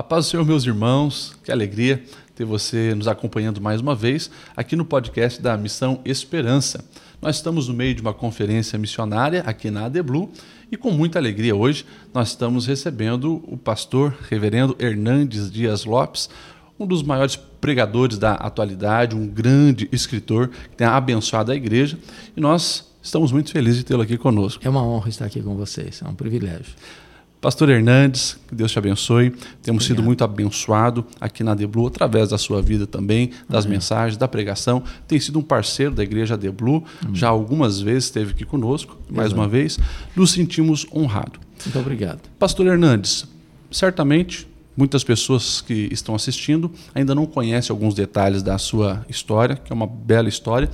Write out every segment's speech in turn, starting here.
A paz do Senhor, meus irmãos, que alegria ter você nos acompanhando mais uma vez aqui no podcast da Missão Esperança. Nós estamos no meio de uma conferência missionária aqui na ADBLU e com muita alegria hoje nós estamos recebendo o pastor reverendo Hernandes Dias Lopes, um dos maiores pregadores da atualidade, um grande escritor que tem abençoado a igreja e nós estamos muito felizes de tê-lo aqui conosco. É uma honra estar aqui com vocês, é um privilégio. Pastor Hernandes, que Deus te abençoe. Temos Obrigado. sido muito abençoado aqui na Deblu, através da sua vida também, das Amém. mensagens, da pregação. Tem sido um parceiro da Igreja Deblu, já algumas vezes esteve aqui conosco, mais uma vez. Nos sentimos honrados. Muito obrigado. Pastor Hernandes, certamente muitas pessoas que estão assistindo ainda não conhecem alguns detalhes da sua história, que é uma bela história.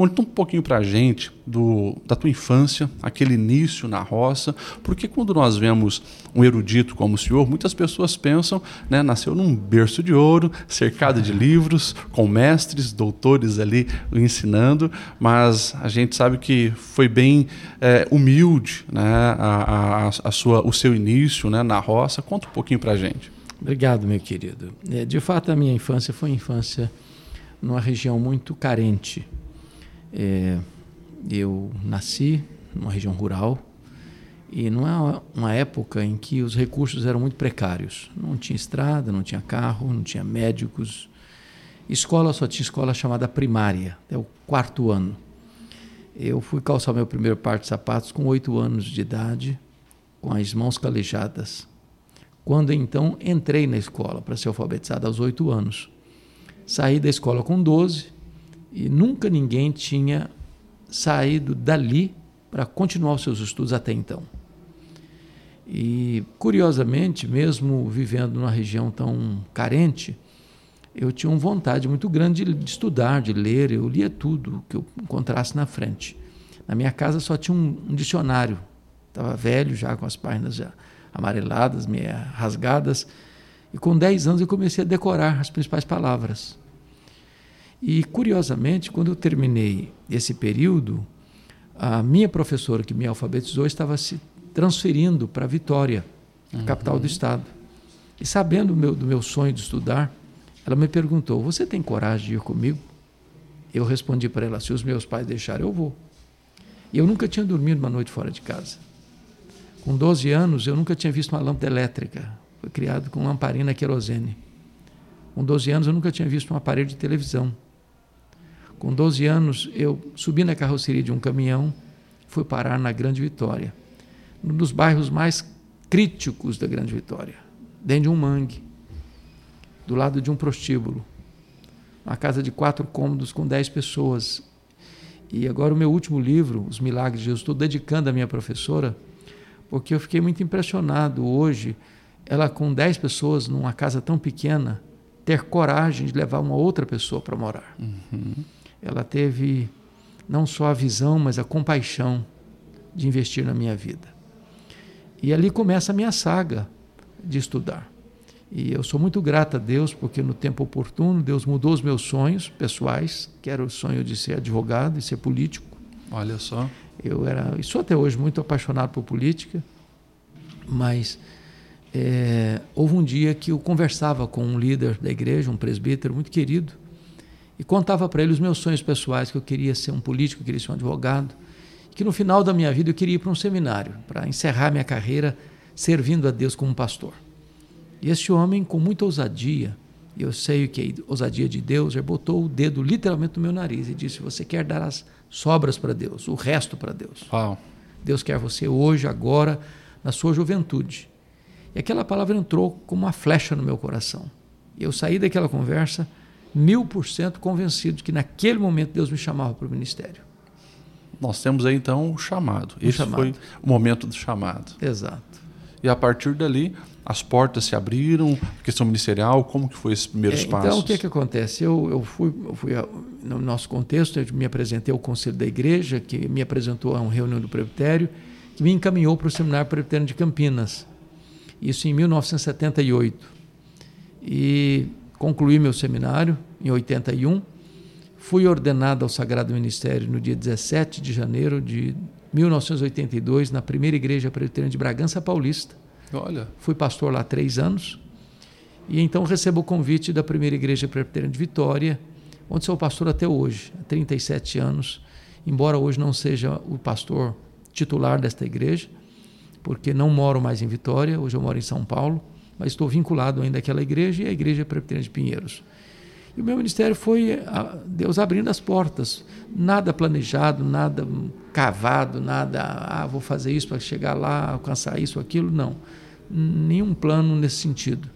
Conta um pouquinho para a gente do, da tua infância, aquele início na roça, porque quando nós vemos um erudito como o senhor, muitas pessoas pensam, né, nasceu num berço de ouro, cercado de livros, com mestres, doutores ali ensinando, mas a gente sabe que foi bem é, humilde né, a, a, a, sua, o seu início né, na roça. Conta um pouquinho para a gente. Obrigado, meu querido. É, de fato, a minha infância foi uma infância numa região muito carente é, eu nasci numa região rural e numa uma época em que os recursos eram muito precários. Não tinha estrada, não tinha carro, não tinha médicos. Escola só tinha escola chamada primária, até o quarto ano. Eu fui calçar meu primeiro par de sapatos com oito anos de idade, com as mãos calejadas. Quando então entrei na escola para ser alfabetizado aos oito anos. Saí da escola com doze e nunca ninguém tinha saído dali para continuar os seus estudos até então. E, curiosamente, mesmo vivendo numa região tão carente, eu tinha uma vontade muito grande de, estudar, de ler. Eu lia tudo que eu encontrasse na frente. Na minha casa só tinha um, um dicionário. Estava velho já, com as páginas já amareladas, meio rasgadas. E com 10 anos eu comecei a decorar as principais palavras. E, curiosamente, quando eu terminei esse período, a minha professora que me alfabetizou estava se transferindo para Vitória, uhum. capital do estado. E sabendo do meu, do meu sonho de estudar, ela me perguntou: Você tem coragem de ir comigo? Eu respondi para ela: Se os meus pais deixarem, eu vou. E eu nunca tinha dormido uma noite fora de casa. Com 12 anos, eu nunca tinha visto uma lâmpada elétrica. Foi criado com lamparina querosene. Com 12 anos, eu nunca tinha visto um aparelho de televisão. Com 12 anos, eu subi na carroceria de um caminhão, fui parar na Grande Vitória, um dos bairros mais críticos da Grande Vitória, dentro de um mangue, do lado de um prostíbulo. Uma casa de quatro cômodos com dez pessoas. E agora o meu último livro, Os Milagres de Jesus, estou dedicando à minha professora, porque eu fiquei muito impressionado hoje, ela com dez pessoas numa casa tão pequena, ter coragem de levar uma outra pessoa para morar. Uhum ela teve não só a visão, mas a compaixão de investir na minha vida. E ali começa a minha saga de estudar. E eu sou muito grata a Deus porque no tempo oportuno Deus mudou os meus sonhos pessoais, que era o sonho de ser advogado e ser político. Olha só. Eu era, e sou até hoje muito apaixonado por política, mas é, houve um dia que eu conversava com um líder da igreja, um presbítero muito querido, e contava para ele os meus sonhos pessoais, que eu queria ser um político, eu queria ser um advogado, que no final da minha vida eu queria ir para um seminário, para encerrar minha carreira servindo a Deus como pastor. E esse homem, com muita ousadia, eu sei que é ousadia de Deus, ele botou o dedo literalmente no meu nariz e disse: Você quer dar as sobras para Deus, o resto para Deus. Uau. Deus quer você hoje, agora, na sua juventude. E aquela palavra entrou como uma flecha no meu coração. Eu saí daquela conversa mil por cento convencido de que naquele momento Deus me chamava para o ministério. Nós temos aí então o chamado. O Esse chamado. foi o momento do chamado. Exato. E a partir dali, as portas se abriram, questão ministerial, como que foi esses primeiros é, passos? Então, o que, que acontece? Eu, eu fui, eu fui no nosso contexto, eu me apresentei ao conselho da igreja, que me apresentou a uma reunião do presbitério, que me encaminhou para o seminário presbiteriano de Campinas. Isso em 1978. E concluí meu seminário em 81, fui ordenado ao Sagrado Ministério no dia 17 de janeiro de 1982 na primeira igreja presbiteriana de Bragança Paulista. Olha. Fui pastor lá três anos E então recebo o convite da primeira igreja presbiteriana de Vitória, onde sou pastor até hoje, há 37 anos, embora hoje não seja o pastor titular desta igreja, porque não moro mais em Vitória, hoje eu moro em São Paulo, mas estou vinculado ainda àquela igreja e à igreja presbiteriana de Pinheiros. E o meu ministério foi Deus abrindo as portas, nada planejado, nada cavado, nada, ah, vou fazer isso para chegar lá, alcançar isso, aquilo, não. Nenhum plano nesse sentido.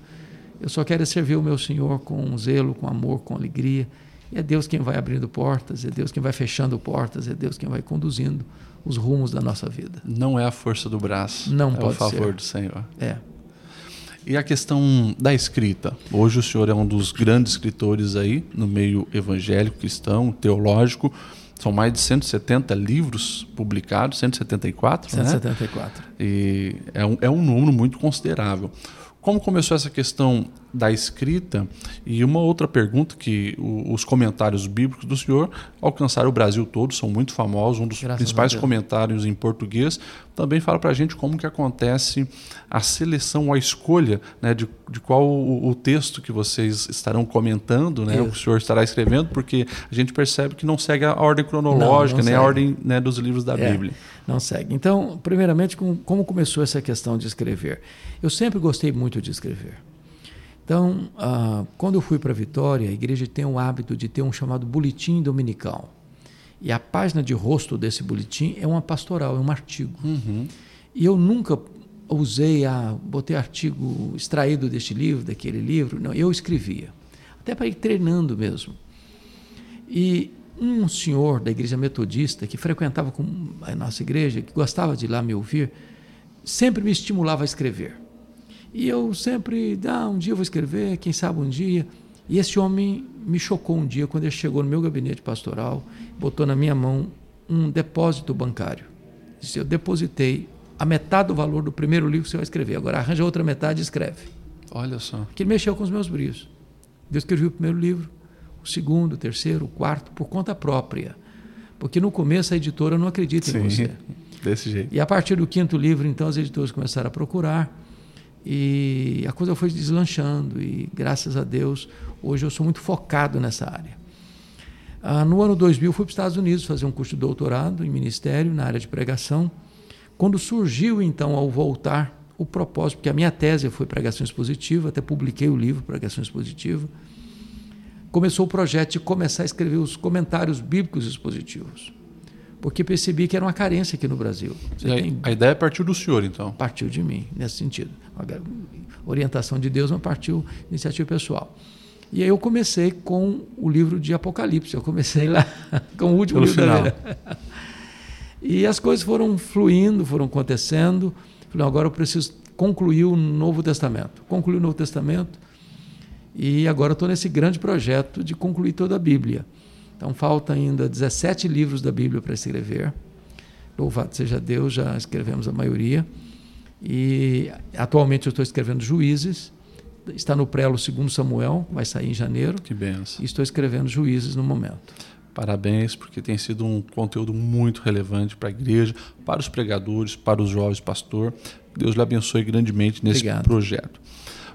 Eu só quero servir o meu Senhor com zelo, com amor, com alegria. E é Deus quem vai abrindo portas, é Deus quem vai fechando portas, é Deus quem vai conduzindo os rumos da nossa vida. Não é a força do braço. Não é pode o favor ser. do Senhor. É. E a questão da escrita. Hoje o senhor é um dos grandes escritores aí no meio evangélico, cristão, teológico. São mais de 170 livros publicados, 174, 174. né? E é um, é um número muito considerável. Como começou essa questão da escrita? E uma outra pergunta que o, os comentários bíblicos do senhor alcançaram o Brasil todo, são muito famosos, um dos Graças principais comentários em português. Também fala para a gente como que acontece a seleção, a escolha né, de, de qual o, o texto que vocês estarão comentando, né, o que o Isso. senhor estará escrevendo, porque a gente percebe que não segue a ordem cronológica, Não, não nem a ordem né, dos livros da É, Bíblia. Não segue. Então, primeiramente, com- como começou essa questão de escrever? Eu sempre gostei muito de escrever. Então, ah, quando eu fui para Vitória, a igreja tem o hábito de ter um chamado boletim dominical. E a página de rosto desse boletim é uma pastoral, é um artigo. Uhum. E eu nunca usei a botei artigo extraído deste livro, daquele livro, não, eu escrevia. Até para ir treinando mesmo. E um senhor da igreja metodista que frequentava com a nossa igreja, que gostava de ir lá me ouvir, sempre me estimulava a escrever. E eu sempre, ah, um dia eu vou escrever, quem sabe um dia. E esse homem me chocou um dia quando ele chegou no meu gabinete pastoral, botou na minha mão um depósito bancário. Disse, eu depositei a metade do valor do primeiro livro que você vai escrever. Agora arranja a outra metade e escreve. Olha só. Que ele mexeu com os meus brilhos. Eu escrevi o primeiro livro, o segundo, o terceiro, o quarto, por conta própria. Porque no começo a editora não acredita em você. desse jeito. E a partir do quinto livro, então, os editores começaram a procurar e a coisa foi deslanchando. E graças a Deus, hoje eu sou muito focado nessa área. Ah, no ano 2000, fui para os Estados Unidos fazer um curso de doutorado em ministério, na área de pregação. Quando surgiu, então, ao voltar, o propósito, porque a minha tese foi pregação expositiva, até publiquei o livro Pregação Expositiva, começou o projeto de começar a escrever os comentários bíblicos expositivos. Porque percebi que era uma carência aqui no Brasil. Tem a ideia partiu do senhor, então. partiu de mim, nesse sentido. Orientação de Deus, mas partiu iniciativa pessoal. E aí eu comecei com o livro de Apocalipse. Eu comecei lá com o último Pelo livro final. da. E as coisas foram fluindo, foram acontecendo. Falei, agora eu preciso concluir o Novo Testamento. Concluí o Novo Testamento e agora estou nesse grande projeto de concluir toda a Bíblia. Então falta ainda 17 livros da Bíblia para escrever. Louvado seja Deus, já escrevemos a maioria. E atualmente eu estou escrevendo Juízes. Está no prelo segundo Samuel, vai sair em janeiro. Que benção. E estou escrevendo Juízes no momento. Parabéns, porque tem sido um conteúdo muito relevante para a igreja, para os pregadores, para os jovens pastor. Deus lhe abençoe grandemente nesse Obrigado. projeto.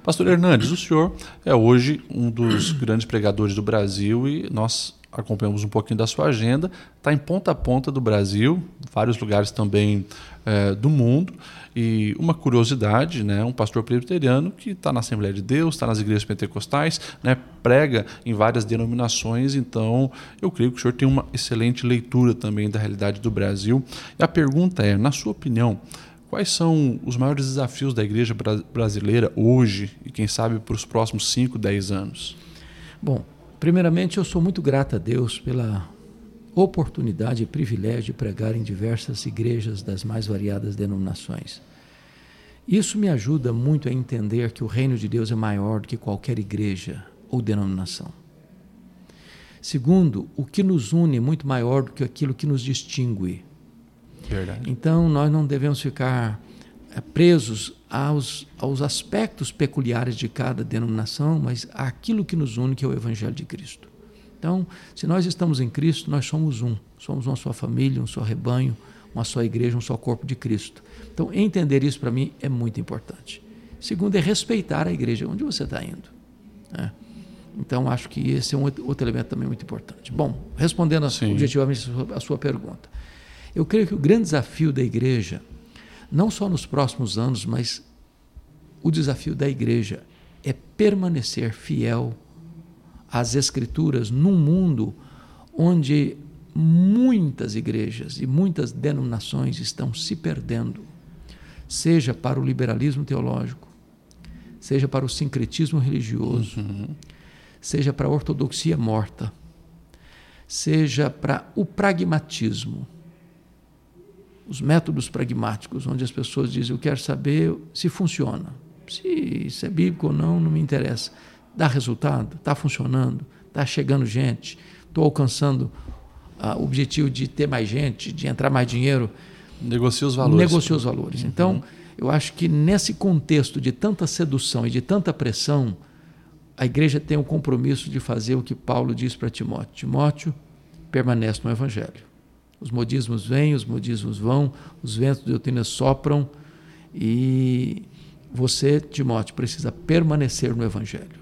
Pastor Hernandes, o senhor é hoje um dos grandes pregadores do Brasil e nós acompanhamos um pouquinho da sua agenda. Está em ponta a ponta do Brasil, vários lugares também eh, do mundo. E uma curiosidade, né, um pastor presbiteriano que está na Assembleia de Deus, está nas igrejas pentecostais, né, prega em várias denominações, então eu creio que o senhor tem uma excelente leitura também da realidade do Brasil. E a pergunta é, na sua opinião, quais são os maiores desafios da igreja bra- brasileira hoje e quem sabe para os próximos 5, 10 anos? Bom, primeiramente eu sou muito grato a Deus pela oportunidade e privilégio de pregar em diversas igrejas das mais variadas denominações. Isso me ajuda muito a entender que o reino de Deus é maior do que qualquer igreja ou denominação. Segundo, o que nos une é muito maior do que aquilo que nos distingue. Verdade. Então, nós não devemos ficar eh, presos aos, aos aspectos peculiares de cada denominação, mas àquilo que nos une, que é o Evangelho de Cristo. Então, se nós estamos em Cristo, nós somos um. Somos uma só família, um só rebanho, uma só igreja, um só corpo de Cristo. Então, entender isso para mim é muito importante. Segundo é respeitar a igreja onde você está indo. Né? Então, acho que esse é um outro elemento também muito importante. Bom, respondendo objetivamente a sua pergunta, eu creio que o grande desafio da igreja, não só nos próximos anos, mas o desafio da igreja é permanecer fiel às Escrituras num mundo onde muitas igrejas e muitas denominações estão se perdendo, seja para o liberalismo teológico, seja para o sincretismo religioso, uhum. seja para a ortodoxia morta, seja para o pragmatismo, os métodos pragmáticos, onde as pessoas dizem: Eu quero saber se funciona. Se isso é bíblico ou não, não me interessa. Dá resultado? Está funcionando? Está chegando gente? Estou alcançando ah, o objetivo de ter mais gente, de entrar mais dinheiro? Negocia os valores. Negocia os valores. Uhum. Então, eu acho que nesse contexto de tanta sedução e de tanta pressão, a igreja tem o compromisso de fazer o que Paulo diz para Timóteo: Timóteo, permanece no Evangelho. Os modismos vêm, os modismos vão, os ventos de doutrina sopram e você, Timóteo, precisa permanecer no Evangelho.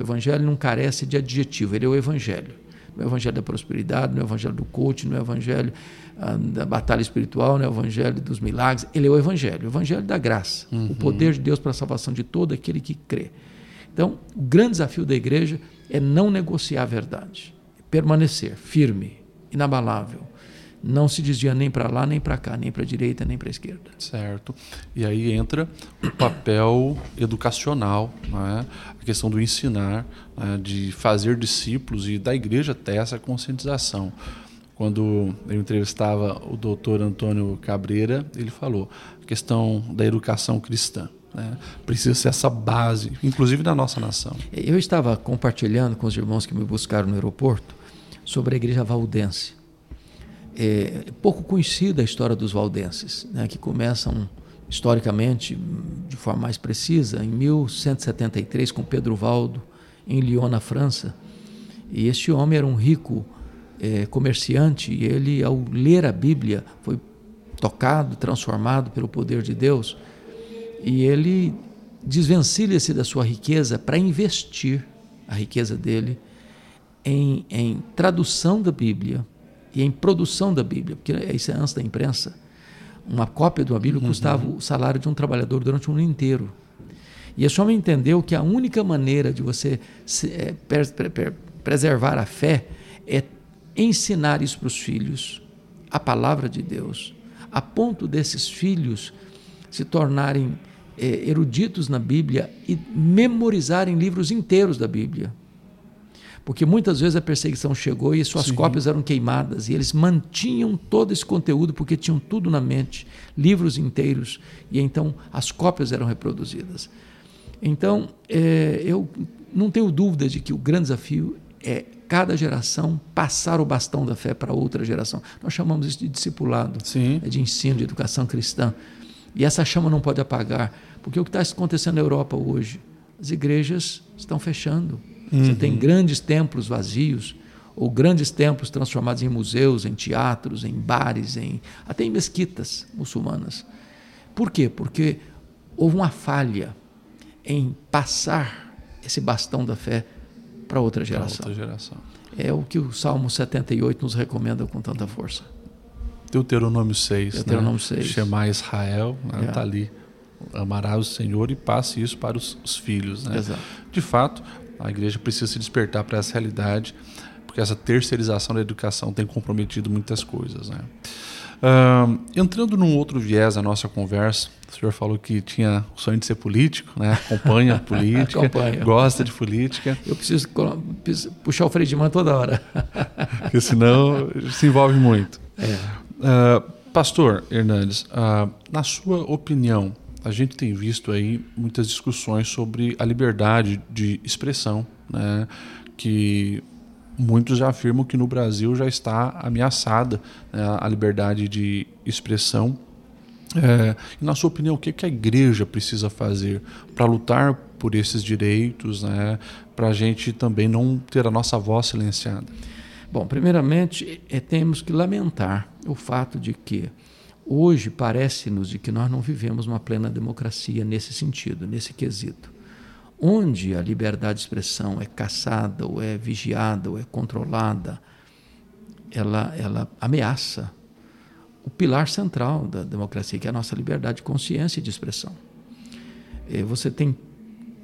O Evangelho não carece de adjetivo, ele é o Evangelho. No Evangelho da prosperidade, no Evangelho do coach, no Evangelho ah, da batalha espiritual, no Evangelho dos milagres, ele é o Evangelho, o Evangelho da graça, uhum. o poder de Deus para a salvação de todo aquele que crê. Então, o grande desafio da igreja é não negociar a verdade, é permanecer firme, inabalável, não se desvia nem para lá, nem para cá, nem para a direita, nem para a esquerda. Certo. E aí entra o papel educacional, né? a questão do ensinar, né? de fazer discípulos e da igreja ter essa conscientização. Quando eu entrevistava o doutor Antônio Cabreira, ele falou a questão da educação cristã. Né? Precisa ser essa base, inclusive da nossa nação. Eu estava compartilhando com os irmãos que me buscaram no aeroporto sobre a igreja valdense é pouco conhecida a história dos valdenses, né, que começam historicamente de forma mais precisa em 1173 com Pedro Valdo em Lyon, na França. E este homem era um rico é, comerciante e ele, ao ler a Bíblia, foi tocado, transformado pelo poder de Deus e ele desvencilha-se da sua riqueza para investir a riqueza dele em, em tradução da Bíblia e em produção da Bíblia, porque isso é antes da imprensa. Uma cópia de uma Bíblia uhum. custava o salário de um trabalhador durante um ano inteiro. E esse homem entendeu que a única maneira de você se, é, preservar a fé é ensinar isso para os filhos, a palavra de Deus, a ponto desses filhos se tornarem é, eruditos na Bíblia e memorizarem livros inteiros da Bíblia. Porque muitas vezes a perseguição chegou e suas Sim. cópias eram queimadas e eles mantinham todo esse conteúdo porque tinham tudo na mente, livros inteiros, e então as cópias eram reproduzidas. Então, é, eu não tenho dúvida de que o grande desafio é cada geração passar o bastão da fé para outra geração. Nós chamamos isso de discipulado, Sim. É de ensino, de educação cristã. E essa chama não pode apagar, porque o que está acontecendo na Europa hoje? As igrejas estão fechando. Uhum. Você tem grandes templos vazios, ou grandes templos transformados em museus, em teatros, em bares, em, até em mesquitas muçulmanas. Por quê? Porque houve uma falha em passar esse bastão da fé para outra geração. outra geração. É o que o Salmo 78 nos recomenda com tanta força. Deuteronômio 6. Deuteronômio né? 6. Chamar Israel, está né? é. Tá ali. Amarás o Senhor e passe isso para os, os filhos. Né? Exato. De fato, a igreja precisa se despertar para essa realidade, porque essa terceirização da educação tem comprometido muitas coisas. Né? Uh, entrando num outro viés da nossa conversa, o senhor falou que tinha o sonho de ser político, né? acompanha a política, acompanha. gosta de política. Eu preciso, preciso puxar o freio de mão toda hora. porque senão se envolve muito. É. Uh, Pastor Hernandes, uh, na sua opinião, a gente tem visto aí muitas discussões sobre a liberdade de expressão, né? que muitos já afirmam que no Brasil já está ameaçada né, a liberdade de expressão. É, e na sua opinião, o que, que a igreja precisa fazer para lutar por esses direitos, né, para a gente também não ter a nossa voz silenciada? Bom, primeiramente, é, temos que lamentar o fato de que hoje parece-nos de que nós não vivemos uma plena democracia nesse sentido, nesse quesito. Onde a liberdade de expressão é caçada, ou é vigiada, ou é controlada, ela, ela ameaça o pilar central da democracia, que é a nossa liberdade de consciência e de expressão. É, você tem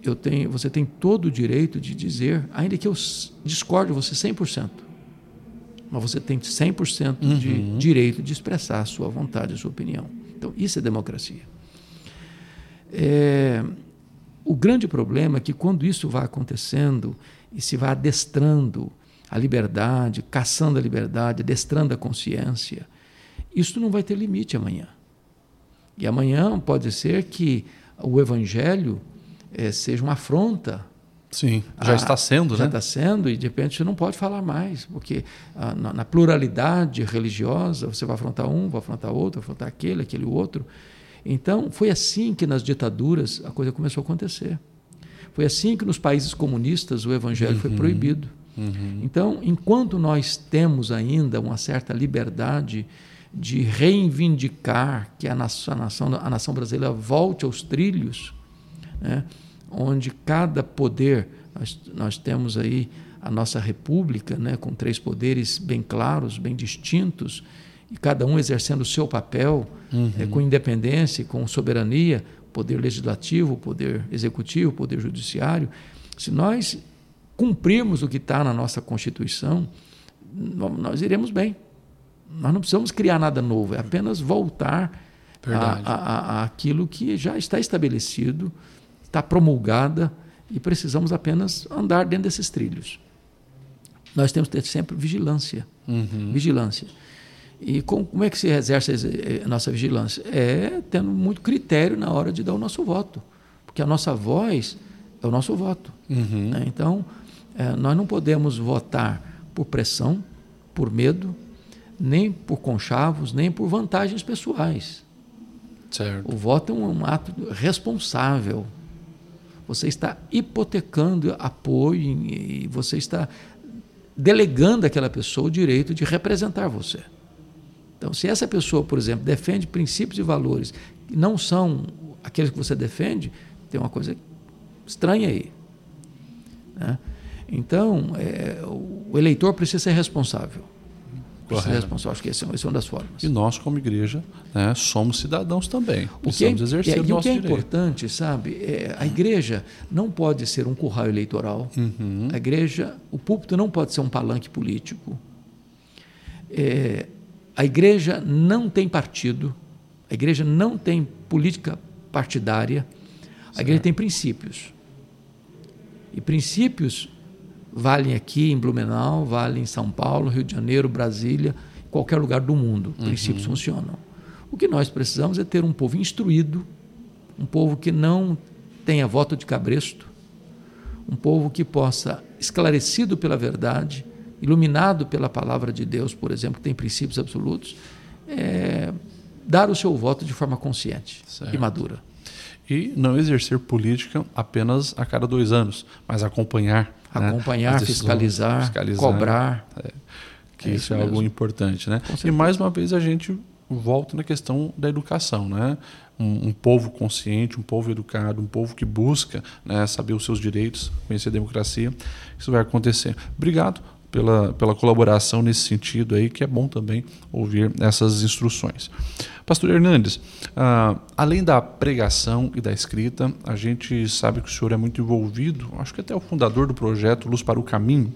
eu tenho, você tem todo o direito de dizer, ainda que eu discorde você 100%, mas você tem 100% uhum. de direito de expressar a sua vontade, a sua opinião. Então, isso é democracia. É, o grande problema é que quando isso vai acontecendo e se vai adestrando a liberdade, caçando a liberdade, adestrando a consciência, isso não vai ter limite amanhã. E amanhã pode ser que o evangelho é, seja uma afronta. Sim, já a, está sendo, já né? Já está sendo, e de repente você não pode falar mais, porque a, na, na, pluralidade religiosa você vai afrontar um, vai afrontar outro, vai afrontar aquele, aquele outro. Então, foi assim que nas ditaduras a coisa começou a acontecer. Foi assim que nos países comunistas o evangelho uhum, foi proibido. Uhum. Então, enquanto nós temos ainda uma certa liberdade de reivindicar que a nação, a nação, a nação brasileira volte aos trilhos, né? Onde cada poder, nós, nós temos aí a nossa república, né? com três poderes bem claros, bem distintos, e cada um exercendo o seu papel uhum. é, com independência, com soberania, poder legislativo, poder executivo, poder judiciário. Se nós cumprirmos o que está na nossa Constituição, nós iremos bem. Nós não precisamos criar nada novo, é apenas voltar a, a, a, aquilo que já está estabelecido está promulgada e precisamos apenas andar dentro desses trilhos. Nós temos que ter sempre vigilância. Uhum. Vigilância. E com, como é que se exerce a nossa vigilância? É tendo muito critério na hora de dar o nosso voto. Porque a nossa voz é o nosso voto. Uhum. Né? Então, é, nós não podemos votar por pressão, por medo, nem por conchavos, nem por vantagens pessoais. Certo. O voto é um, um ato responsável você está hipotecando apoio e você está delegando àquela pessoa o direito de representar você. Então, se essa pessoa, por exemplo, defende princípios e valores que não são aqueles que você defende, tem uma coisa estranha aí. Né? Então, é, o eleitor precisa ser responsável. Correto. responsável. Acho que essa, essa é uma das formas. E nós, como igreja, né, somos cidadãos também. Precisamos é, exercer é, o nosso o que é direito. importante, sabe, é, a igreja não pode ser um curral eleitoral. Uhum. A igreja, o púlpito não pode ser um palanque político. É, a igreja não tem partido. A igreja não tem política partidária. A certo. igreja tem princípios. E princípios valem aqui em Blumenau, valem em São Paulo, Rio de Janeiro, Brasília, qualquer lugar do mundo. Uhum. Princípios funcionam. O que nós precisamos é ter um povo instruído, um povo que não tenha voto de cabresto, um povo que possa, esclarecido pela verdade, iluminado pela palavra de Deus, por exemplo, que tem princípios absolutos, é, dar o seu voto de forma consciente certo. e madura. E não exercer política apenas a cada dois anos, mas acompanhar? Acompanhar, né? fiscalizar, fiscalizar, cobrar. É, que é isso, é algo importante. Né? E mais uma vez a gente volta na questão da educação. Né? Um, um, povo consciente, um povo educado, um povo que busca né, saber os seus direitos, conhecer a democracia, isso vai acontecer. Obrigado pela, pela colaboração nesse sentido aí, que é bom também ouvir essas instruções. Pastor Hernandes, ah, além da pregação e da escrita, a gente sabe que o senhor é muito envolvido, acho que até o fundador do projeto Luz para o Caminho.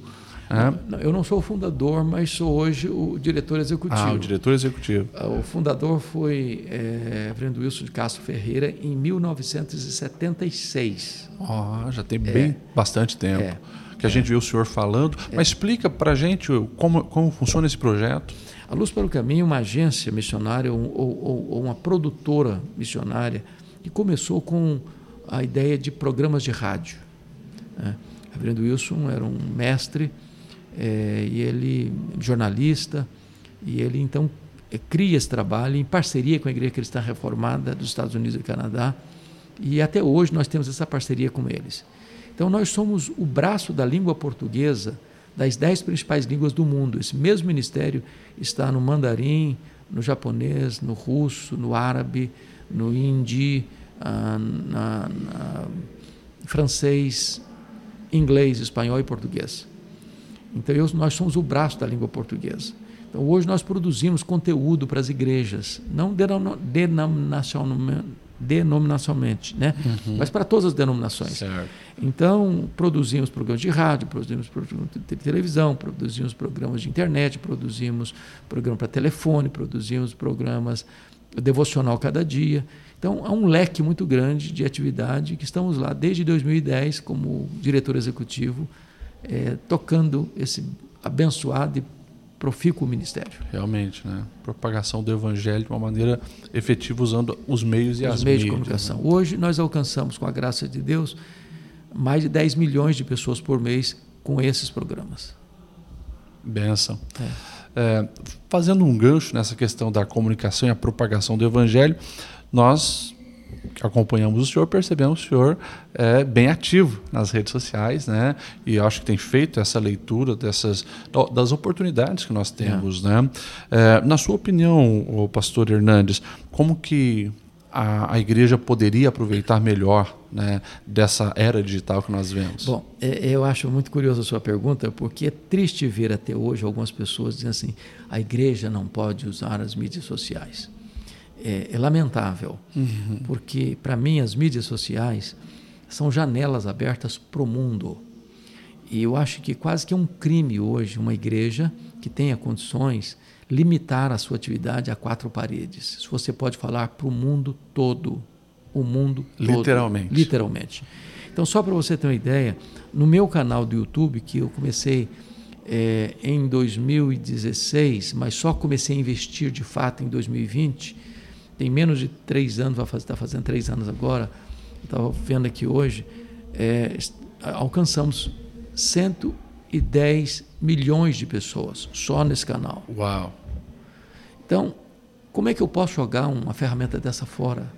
É. Eu não sou o fundador, mas sou hoje o diretor executivo. Ah, o diretor executivo. Ah, o fundador foi é, Reverendo Wilson de Castro Ferreira em 1976. Oh, já tem bem é. bastante tempo. É que a gente viu o senhor falando, é. mas explica para a gente como, como funciona esse projeto. A Luz para o Caminho é uma agência missionária ou, ou, ou uma produtora missionária que começou com a ideia de programas de rádio. Né? Reverendo Wilson era um mestre é, e ele jornalista e ele então é, cria esse trabalho em parceria com a Igreja Cristã Reformada dos Estados Unidos e Canadá e até hoje nós temos essa parceria com eles. Então, nós somos o braço da língua portuguesa das dez principais línguas do mundo. Esse mesmo ministério está no mandarim, no japonês, no russo, no árabe, no hindi, ah, na, na, francês, inglês, espanhol e português. Então, eu, nós somos o braço da língua portuguesa. Então, hoje nós produzimos conteúdo para as igrejas, não denominacionalmente, né? Uhum. mas para todas as denominações. Certo. Então, produzimos programas de rádio, produzimos programas de televisão, produzimos programas de internet, produzimos programa para telefone, produzimos programas devocional cada dia. Então, há um leque muito grande de atividade que estamos lá desde 2010 como diretor executivo, é, tocando esse abençoado e profícuo ministério. Realmente, né? Propagação do evangelho de uma maneira efetiva usando os meios e os as meios de comunicação. Né? Hoje nós alcançamos, com a graça de Deus, mais de 10 milhões de pessoas por mês com esses programas. Benção. É. É, fazendo um gancho nessa questão da comunicação e a propagação do evangelho, nós acompanhamos o senhor, percebemos que o senhor é bem ativo nas redes sociais, né? E acho que tem feito essa leitura dessas das oportunidades que nós temos, é. né? É, na sua opinião, o pastor Hernandes, como que a, a igreja poderia aproveitar melhor né, dessa era digital que nós vemos? Bom, é, eu acho muito curiosa a sua pergunta, porque é triste ver até hoje algumas pessoas dizendo assim: a igreja não pode usar as mídias sociais é, é lamentável, uhum. porque para mim as mídias sociais são janelas abertas para o mundo. E eu acho que quase que é um crime hoje uma igreja que tenha condições limitar a sua atividade a quatro paredes. Se você pode falar para o mundo todo, o mundo todo, literalmente. Literalmente. Então, só para você ter uma ideia, no meu canal do YouTube, que eu comecei é, em 2016, mas só comecei a investir de fato em 2020, tem menos de três anos, vai fazer, está fazendo três anos agora, estava vendo aqui hoje, é, alcançamos 110 milhões de pessoas só nesse canal. Uau! Então, como é que eu posso jogar uma ferramenta dessa fora?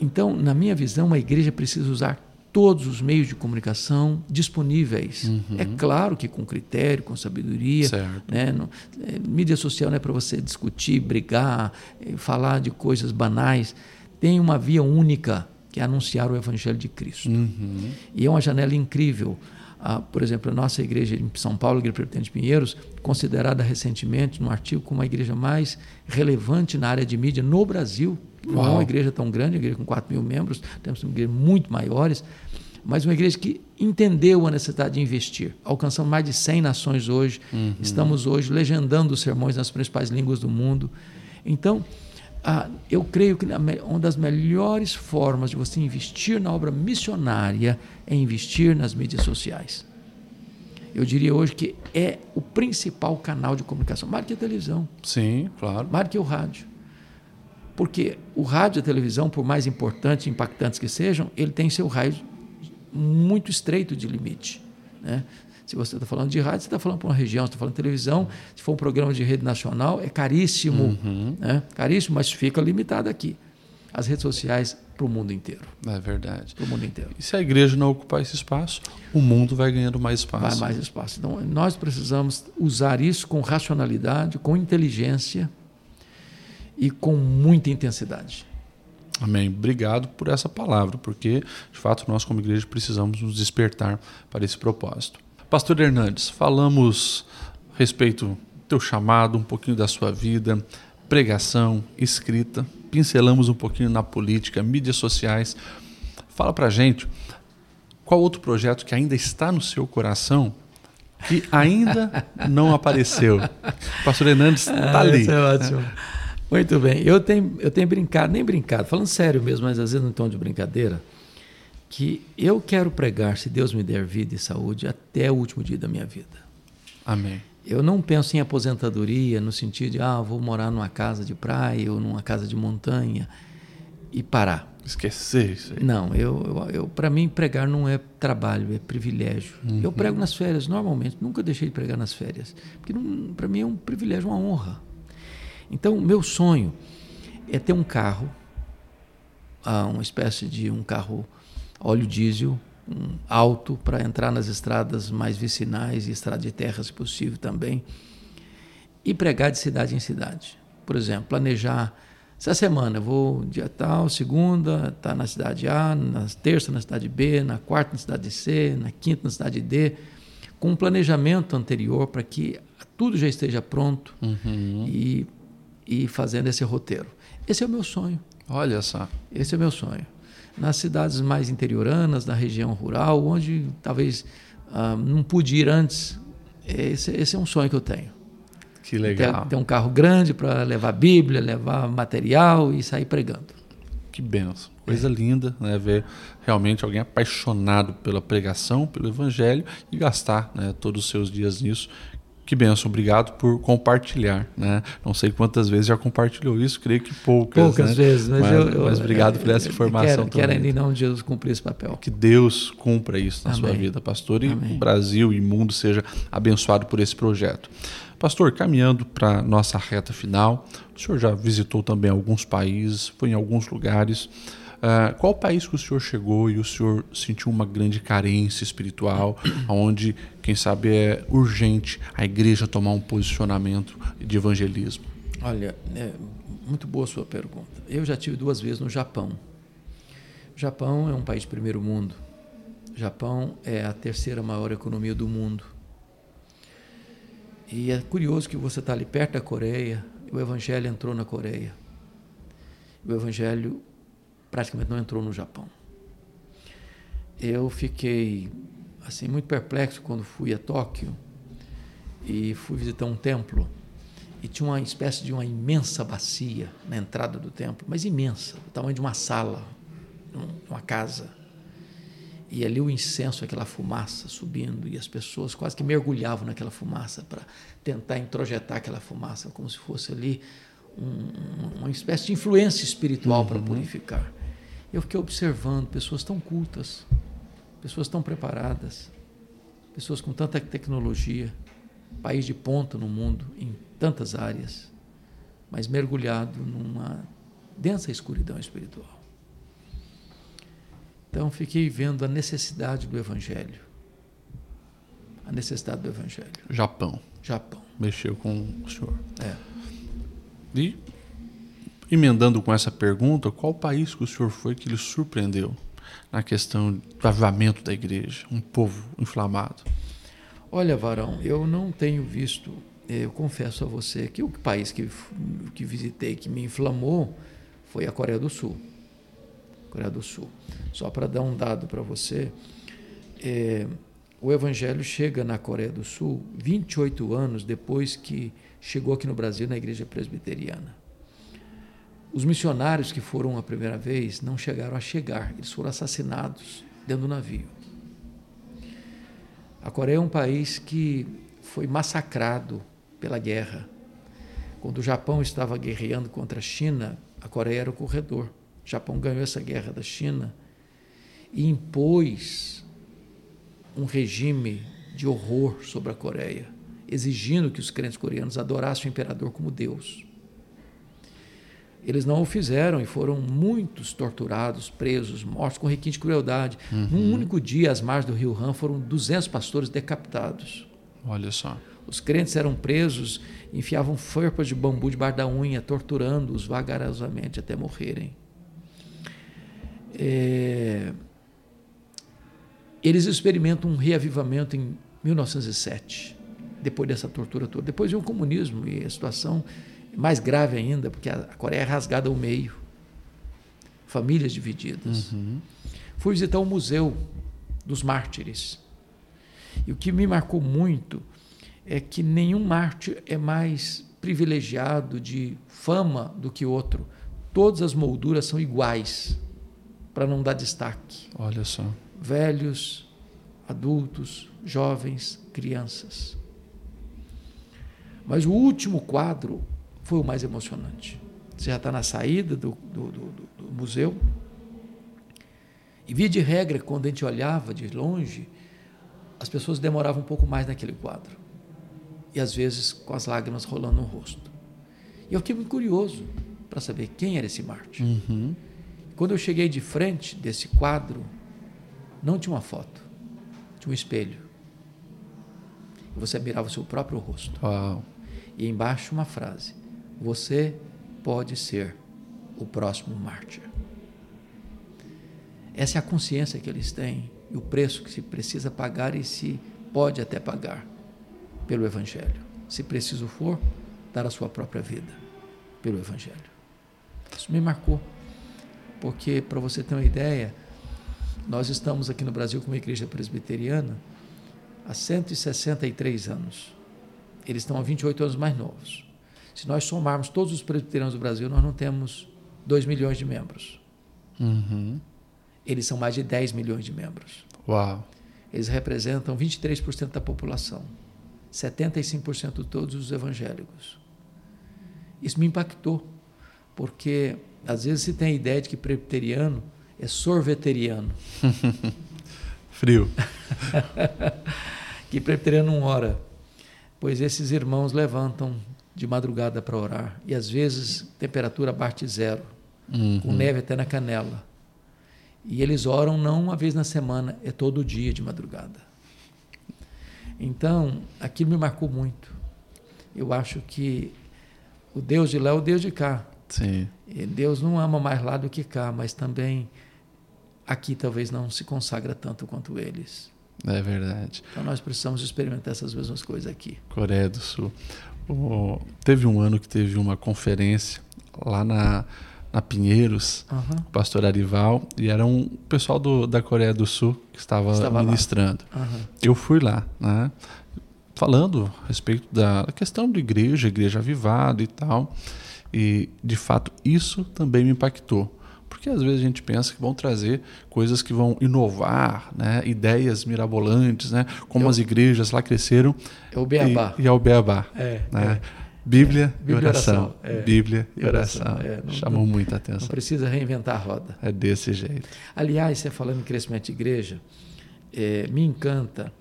Então, na minha visão, a igreja precisa usar todos os meios de comunicação disponíveis. Uhum. É claro que com critério, com sabedoria. Né? No, é, mídia social não é para você discutir, brigar, é, falar de coisas banais. Tem uma via única, que é anunciar o Evangelho de Cristo. Uhum. E é uma janela incrível. Ah, por exemplo, a nossa igreja em São Paulo, a Igreja Presbiteriana de Pinheiros, considerada recentemente, num artigo, como a igreja mais relevante na área de mídia no Brasil. Não é uma igreja tão grande, uma igreja com 4 mil membros, temos uma igreja muito maiores, mas uma igreja que entendeu a necessidade de investir. Alcançamos mais de 100 nações hoje, uhum. estamos hoje legendando os sermões nas principais línguas do mundo. Então, ah, eu creio que uma das melhores formas de você investir na obra missionária é investir nas mídias sociais. Eu diria hoje que é o principal canal de comunicação. Marque a televisão. Sim, claro. Marque o rádio. Porque o rádio e a televisão, por mais importantes e impactantes que sejam, ele tem seu raio muito estreito de limite. Né? Se você está falando de rádio, você está falando para uma região, você está falando de televisão, se for um programa de rede nacional, é caríssimo. Uhum. Né? Caríssimo, mas fica limitado aqui. As redes sociais para o mundo inteiro. É verdade. Para o mundo inteiro. E se a igreja não ocupar esse espaço, o mundo vai ganhando mais espaço. Vai mais espaço. Então, nós precisamos usar isso com racionalidade, com inteligência, e com muita intensidade. Amém. Obrigado por essa palavra, porque de fato nós, como igreja, precisamos nos despertar para esse propósito. Pastor Hernandes, falamos a respeito do teu chamado, um pouquinho da sua vida, pregação, escrita, pincelamos um pouquinho na política, mídias sociais. Fala para gente qual outro projeto que ainda está no seu coração que ainda não apareceu. Pastor Hernandes está ali. Isso é ótimo. Muito bem. Eu tenho, eu tenho brincado, nem brincado, falando sério mesmo, mas às vezes no tom de brincadeira, que eu quero pregar, se Deus me der vida e saúde, até o último dia da minha vida. Amém. Eu não penso em aposentadoria no sentido de, ah, vou morar numa casa de praia ou numa casa de montanha e parar. Esquecer isso aí. Não, eu, eu, eu para mim pregar não é trabalho, é privilégio. Uhum. Eu prego nas férias normalmente, nunca deixei de pregar nas férias, porque para mim é um privilégio, uma honra. Então, o meu sonho é ter um carro, ah, uma espécie de um carro óleo diesel, um alto para entrar nas estradas mais vicinais e estrada de terra, se possível também. e pregar de cidade em cidade. Por exemplo, planejar essa semana, vou dia tal, segunda, tá na cidade A, na terça na cidade B, na quarta na cidade C, na quinta na cidade D, com um planejamento anterior para que tudo já esteja pronto uhum. e, e fazendo esse roteiro. Esse é o meu sonho. Olha só. Esse é o meu sonho. Nas cidades mais interioranas, na região rural, onde talvez ah, não pude ir antes, esse, esse é um sonho que eu tenho. Que legal. Ter, ter um carro grande para levar Bíblia, levar material e sair pregando. Que benção. Coisa é. linda, né? Ver realmente alguém apaixonado pela pregação, pelo evangelho e gastar né, todos os seus dias nisso. Que benção, obrigado por compartilhar. Né? Não sei quantas vezes já compartilhou isso, creio que poucas. Poucas né? vezes, mas, mas, eu, mas obrigado por essa informação quero, também. Quero em nome de Jesus cumprir esse papel. Que Deus cumpra isso na Amém. sua vida, pastor, e Amém. o Brasil e o mundo seja abençoado por esse projeto. Pastor, caminhando para nossa reta final, o senhor já visitou também alguns países, foi em alguns lugares. Uh, qual país que o senhor chegou e o senhor sentiu uma grande carência espiritual, onde, quem sabe, é urgente a igreja tomar um posicionamento de evangelismo? Olha, é muito boa a sua pergunta. Eu já tive duas vezes no Japão. O Japão é um país de primeiro mundo. O Japão é a terceira maior economia do mundo. E é curioso que você está ali perto da Coreia, o Evangelho entrou na Coreia. O Evangelho praticamente não entrou no Japão. Eu fiquei assim muito perplexo quando fui a Tóquio e fui visitar um templo e tinha uma espécie de uma imensa bacia na entrada do templo, mas imensa, do tamanho de uma sala, uma casa. E ali o incenso, aquela fumaça subindo, e as pessoas quase que mergulhavam naquela fumaça para tentar introjetar aquela fumaça, como se fosse ali um, uma espécie de influência espiritual uhum. para purificar. Eu fiquei observando pessoas tão cultas, pessoas tão preparadas, pessoas com tanta tecnologia, país de ponta no mundo, em tantas áreas, mas mergulhado numa densa escuridão espiritual. Então fiquei vendo a necessidade do Evangelho. A necessidade do Evangelho. Japão. Japão. Mexeu com o senhor. É. E, emendando com essa pergunta, qual país que o senhor foi que lhe surpreendeu na questão do avivamento da igreja? Um povo inflamado. Olha, Varão, eu não tenho visto, eh, eu confesso a você que o país que, que visitei que me inflamou foi a Coreia do Sul. Coreia do Sul. Só para dar um dado para você, é, o Evangelho chega na Coreia do Sul 28 anos depois que chegou aqui no Brasil na Igreja Presbiteriana. Os missionários que foram a primeira vez não chegaram a chegar, eles foram assassinados dentro do navio. A Coreia é um país que foi massacrado pela guerra. Quando o Japão estava guerreando contra a China, a Coreia era o corredor. O Japão ganhou essa guerra da China e impôs um regime de horror sobre a Coreia, exigindo que os crentes coreanos adorassem o imperador como Deus. Eles não o fizeram e foram muitos torturados, presos, mortos com requinte de crueldade. Uhum. Num único dia, às margens do rio Han, foram 200 pastores decapitados. Olha só. Os crentes eram presos, enfiavam farpas de bambu debaixo da unha, torturando-os vagarosamente até morrerem. É, eles experimentam um reavivamento em 1907, depois dessa tortura toda. Depois veio o comunismo e a situação mais grave ainda, porque a Coreia é rasgada ao meio, famílias divididas. Uhum. Fui visitar o Museu dos Mártires. E o que me marcou muito é que nenhum mártir é mais privilegiado de fama do que outro. Todas as molduras são iguais para não dar destaque. Olha só. Velhos, adultos, jovens, crianças. Mas o último quadro foi o mais emocionante. Você já está na saída do, do, do, do, museu. E via de regra, quando a gente olhava de longe, as pessoas demoravam um pouco mais naquele quadro. E às vezes com as lágrimas rolando no rosto. E eu fiquei muito curioso para saber quem era esse Marte. Uhum. Quando eu cheguei de frente desse quadro, não tinha uma foto, tinha um espelho. E você mirava o seu próprio rosto. Uau. E embaixo uma frase: Você pode ser o próximo mártir. Essa é a consciência que eles têm e o preço que se precisa pagar e se pode até pagar pelo Evangelho. Se preciso for, dar a sua própria vida pelo Evangelho. Isso me marcou, porque, para você ter uma ideia, nós estamos aqui no Brasil com uma igreja presbiteriana há 163 anos. Eles estão há 28 anos mais novos. Se nós somarmos todos os presbiterianos do Brasil, nós não temos 2 milhões de membros. Uhum. Eles são mais de 10 milhões de membros. Uau. Eles representam 23% da população, 75% de todos os evangélicos. Isso me impactou, porque às vezes se tem a ideia de que presbiteriano é sorveteriano. Frio. que presbiteriano não ora, pois esses irmãos levantam de madrugada para orar e às vezes temperatura abaixo de zero, Uhum. com neve até na canela. E eles oram não uma vez na semana, é todo dia de madrugada. Então, aquilo me marcou muito. Eu acho que o Deus de lá é o Deus de cá. Sim. E Deus não ama mais lá do que cá, mas também aqui talvez não se consagra tanto quanto eles. É verdade. Então nós precisamos experimentar essas mesmas coisas aqui. Coreia do Sul. O- teve um ano que teve uma conferência lá na, na Pinheiros, o pastor Arival, e era um pessoal do, da Coreia do Sul que estava, Estava ministrando. aham. Eu fui lá, né? Falando a respeito da questão de igreja, igreja avivada e tal. E, de fato, isso também me impactou. Porque às vezes a gente pensa que vão trazer coisas que vão inovar, né? ideias mirabolantes, né? como Eu- as igrejas lá cresceram. É o beabá. E, e é o beabá. É, né? Bíblia, e Bíblia e oração. é. Bíblia e oração, oração. é, não- Chamou não- muita Não atenção. precisa reinventar a roda. É desse jeito. Aliás, você falando em crescimento de igreja, eh, me encanta,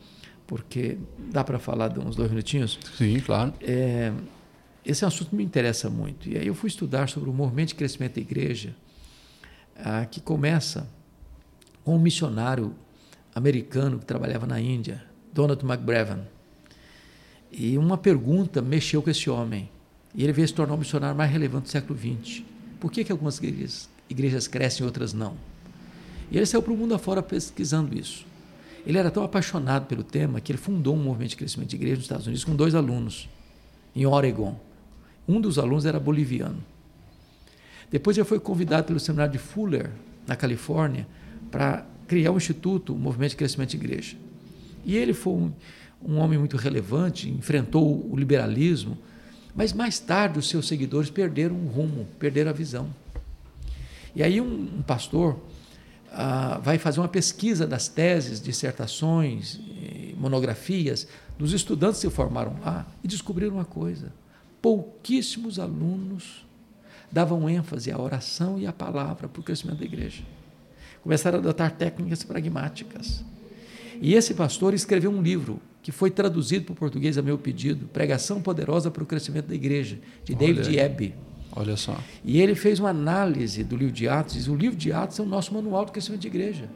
porque dá para falar de uns dois minutinhos. Sim, claro. É, esse é um assunto que me interessa muito. E aí eu fui estudar sobre o movimento de crescimento da igreja, ah, que começa com um missionário americano que trabalhava na Índia, Donald McBrevan. E uma pergunta mexeu com esse homem. E ele veio se tornar o missionário mais relevante do século XX. Por que, que algumas igrejas, igrejas crescem e outras não? E ele saiu para o mundo afora pesquisando isso. Ele era tão apaixonado pelo tema que ele fundou um movimento de crescimento de igreja nos Estados Unidos com dois alunos, em Oregon. Um dos alunos era boliviano. Depois ele foi convidado pelo seminário de Fuller, na Califórnia, para criar um instituto, um movimento de crescimento de igreja. E ele foi um, um homem muito relevante, enfrentou o liberalismo, mas mais tarde os seus seguidores perderam o rumo, perderam a visão. E aí um, um pastor ah, vai fazer uma pesquisa das teses, dissertações, eh, monografias dos estudantes que se formaram lá e descobriram uma coisa: pouquíssimos alunos davam ênfase à oração e à palavra para o crescimento da igreja. Começaram a adotar técnicas pragmáticas. E esse pastor escreveu um livro que foi traduzido para o português a meu pedido, Pregação Poderosa para o Crescimento da Igreja, de Olha David. Ebb. Olha só. E ele fez uma análise do livro de Atos. Diz, o livro de Atos é o nosso manual de crescimento de igreja.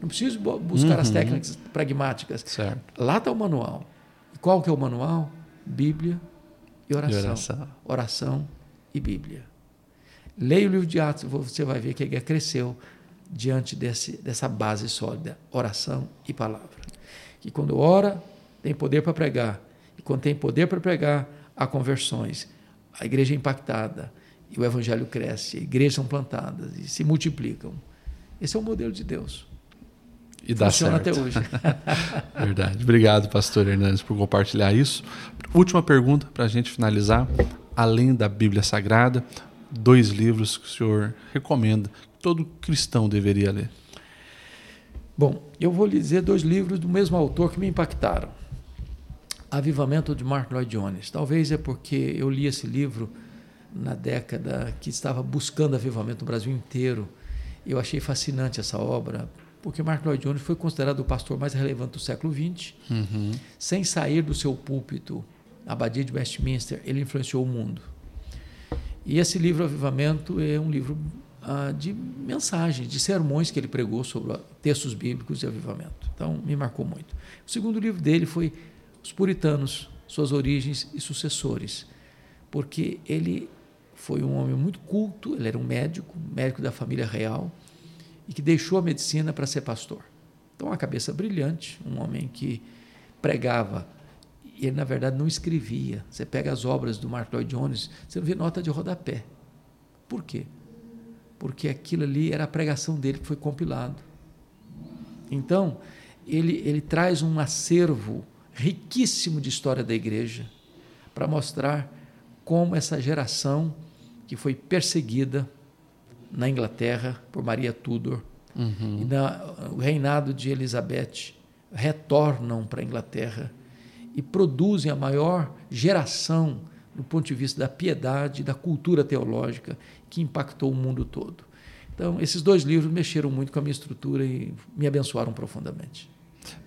Não preciso bu- buscar as Uhum. técnicas pragmáticas. Certo. Lá está o manual. E qual que é o manual? Bíblia e oração. E oração. Oração e Bíblia. Leia o livro de Atos, você vai ver que a igreja cresceu diante desse, dessa base sólida, oração e palavra. Que quando ora, tem poder para pregar. E quando tem poder para pregar, há conversões. A igreja é impactada e o evangelho cresce, igrejas são plantadas e se multiplicam. Esse é o modelo de Deus. E dá Funciona certo. até hoje. Verdade. Obrigado, pastor Hernandes, por compartilhar isso. Última pergunta para a gente finalizar. Além da Bíblia Sagrada, dois livros que o senhor recomenda que todo cristão deveria ler. Bom, eu vou lhe dizer dois livros do mesmo autor que me impactaram. Avivamento de Mark Lloyd Jones. Talvez é porque eu li esse livro na década que estava buscando avivamento no Brasil inteiro. Eu achei fascinante essa obra, porque Mark Lloyd Jones foi considerado o pastor mais relevante do século XX. Uhum. Sem sair do seu púlpito, na abadia de Westminster, ele influenciou o mundo. E esse livro Avivamento é um livro ah, de mensagens, de sermões que ele pregou sobre textos bíblicos de avivamento. Então, me marcou muito. O segundo livro dele foi Os Puritanos, Suas Origens e Sucessores. porque ele foi um homem muito culto, ele era um médico, médico da família real, e que deixou a medicina para ser pastor. Então, uma cabeça brilhante, um homem que pregava e ele, na verdade, não escrevia. Você pega as obras do Mark Lloyd Jones, você não vê nota de rodapé. Por quê? Porque aquilo ali era a pregação dele que foi compilado. Então, ele, ele traz um acervo riquíssimo de história da igreja para mostrar como essa geração que foi perseguida na Inglaterra por Maria Tudor uhum. e na, o reinado de Elizabeth retornam para a Inglaterra e produzem a maior geração do ponto de vista da piedade, da cultura teológica que impactou o mundo todo. Então, esses dois livros mexeram muito com a minha estrutura e me abençoaram profundamente.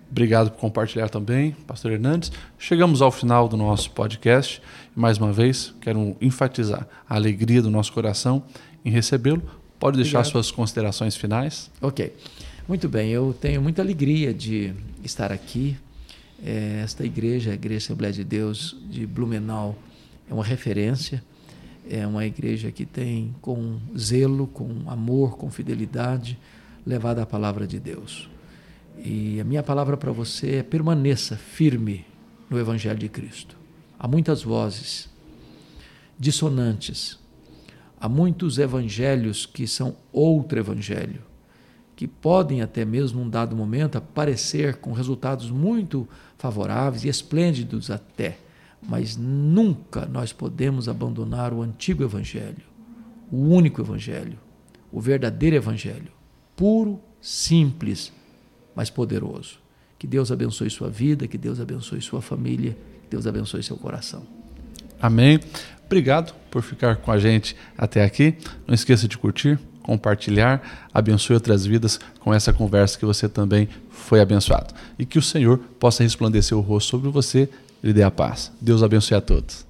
Obrigado por compartilhar também, Pastor Hernandes. Chegamos ao final do nosso podcast. Mais uma vez, quero enfatizar a alegria do nosso coração em recebê-lo. Pode deixar Obrigado. suas considerações finais? Ok. Muito bem, eu tenho muita alegria de estar aqui. É, esta igreja, a Igreja Assembleia de Deus de Blumenau, é uma referência. É uma igreja que tem, com zelo, com amor, com fidelidade, levado a palavra de Deus. E a minha palavra para você é permaneça firme no Evangelho de Cristo. Há muitas vozes dissonantes, há muitos evangelhos que são outro evangelho que podem até mesmo num dado momento aparecer com resultados muito favoráveis e esplêndidos até, mas nunca nós podemos abandonar o antigo evangelho, o único evangelho, o verdadeiro evangelho, puro, simples, mas poderoso. Que Deus abençoe sua vida, que Deus abençoe sua família, que Deus abençoe seu coração. Amém. Obrigado por ficar com a gente até aqui. Não esqueça de curtir, compartilhar, abençoe outras vidas com essa conversa que você também foi abençoado. E que o Senhor possa resplandecer o rosto sobre você e lhe dê a paz. Deus abençoe a todos.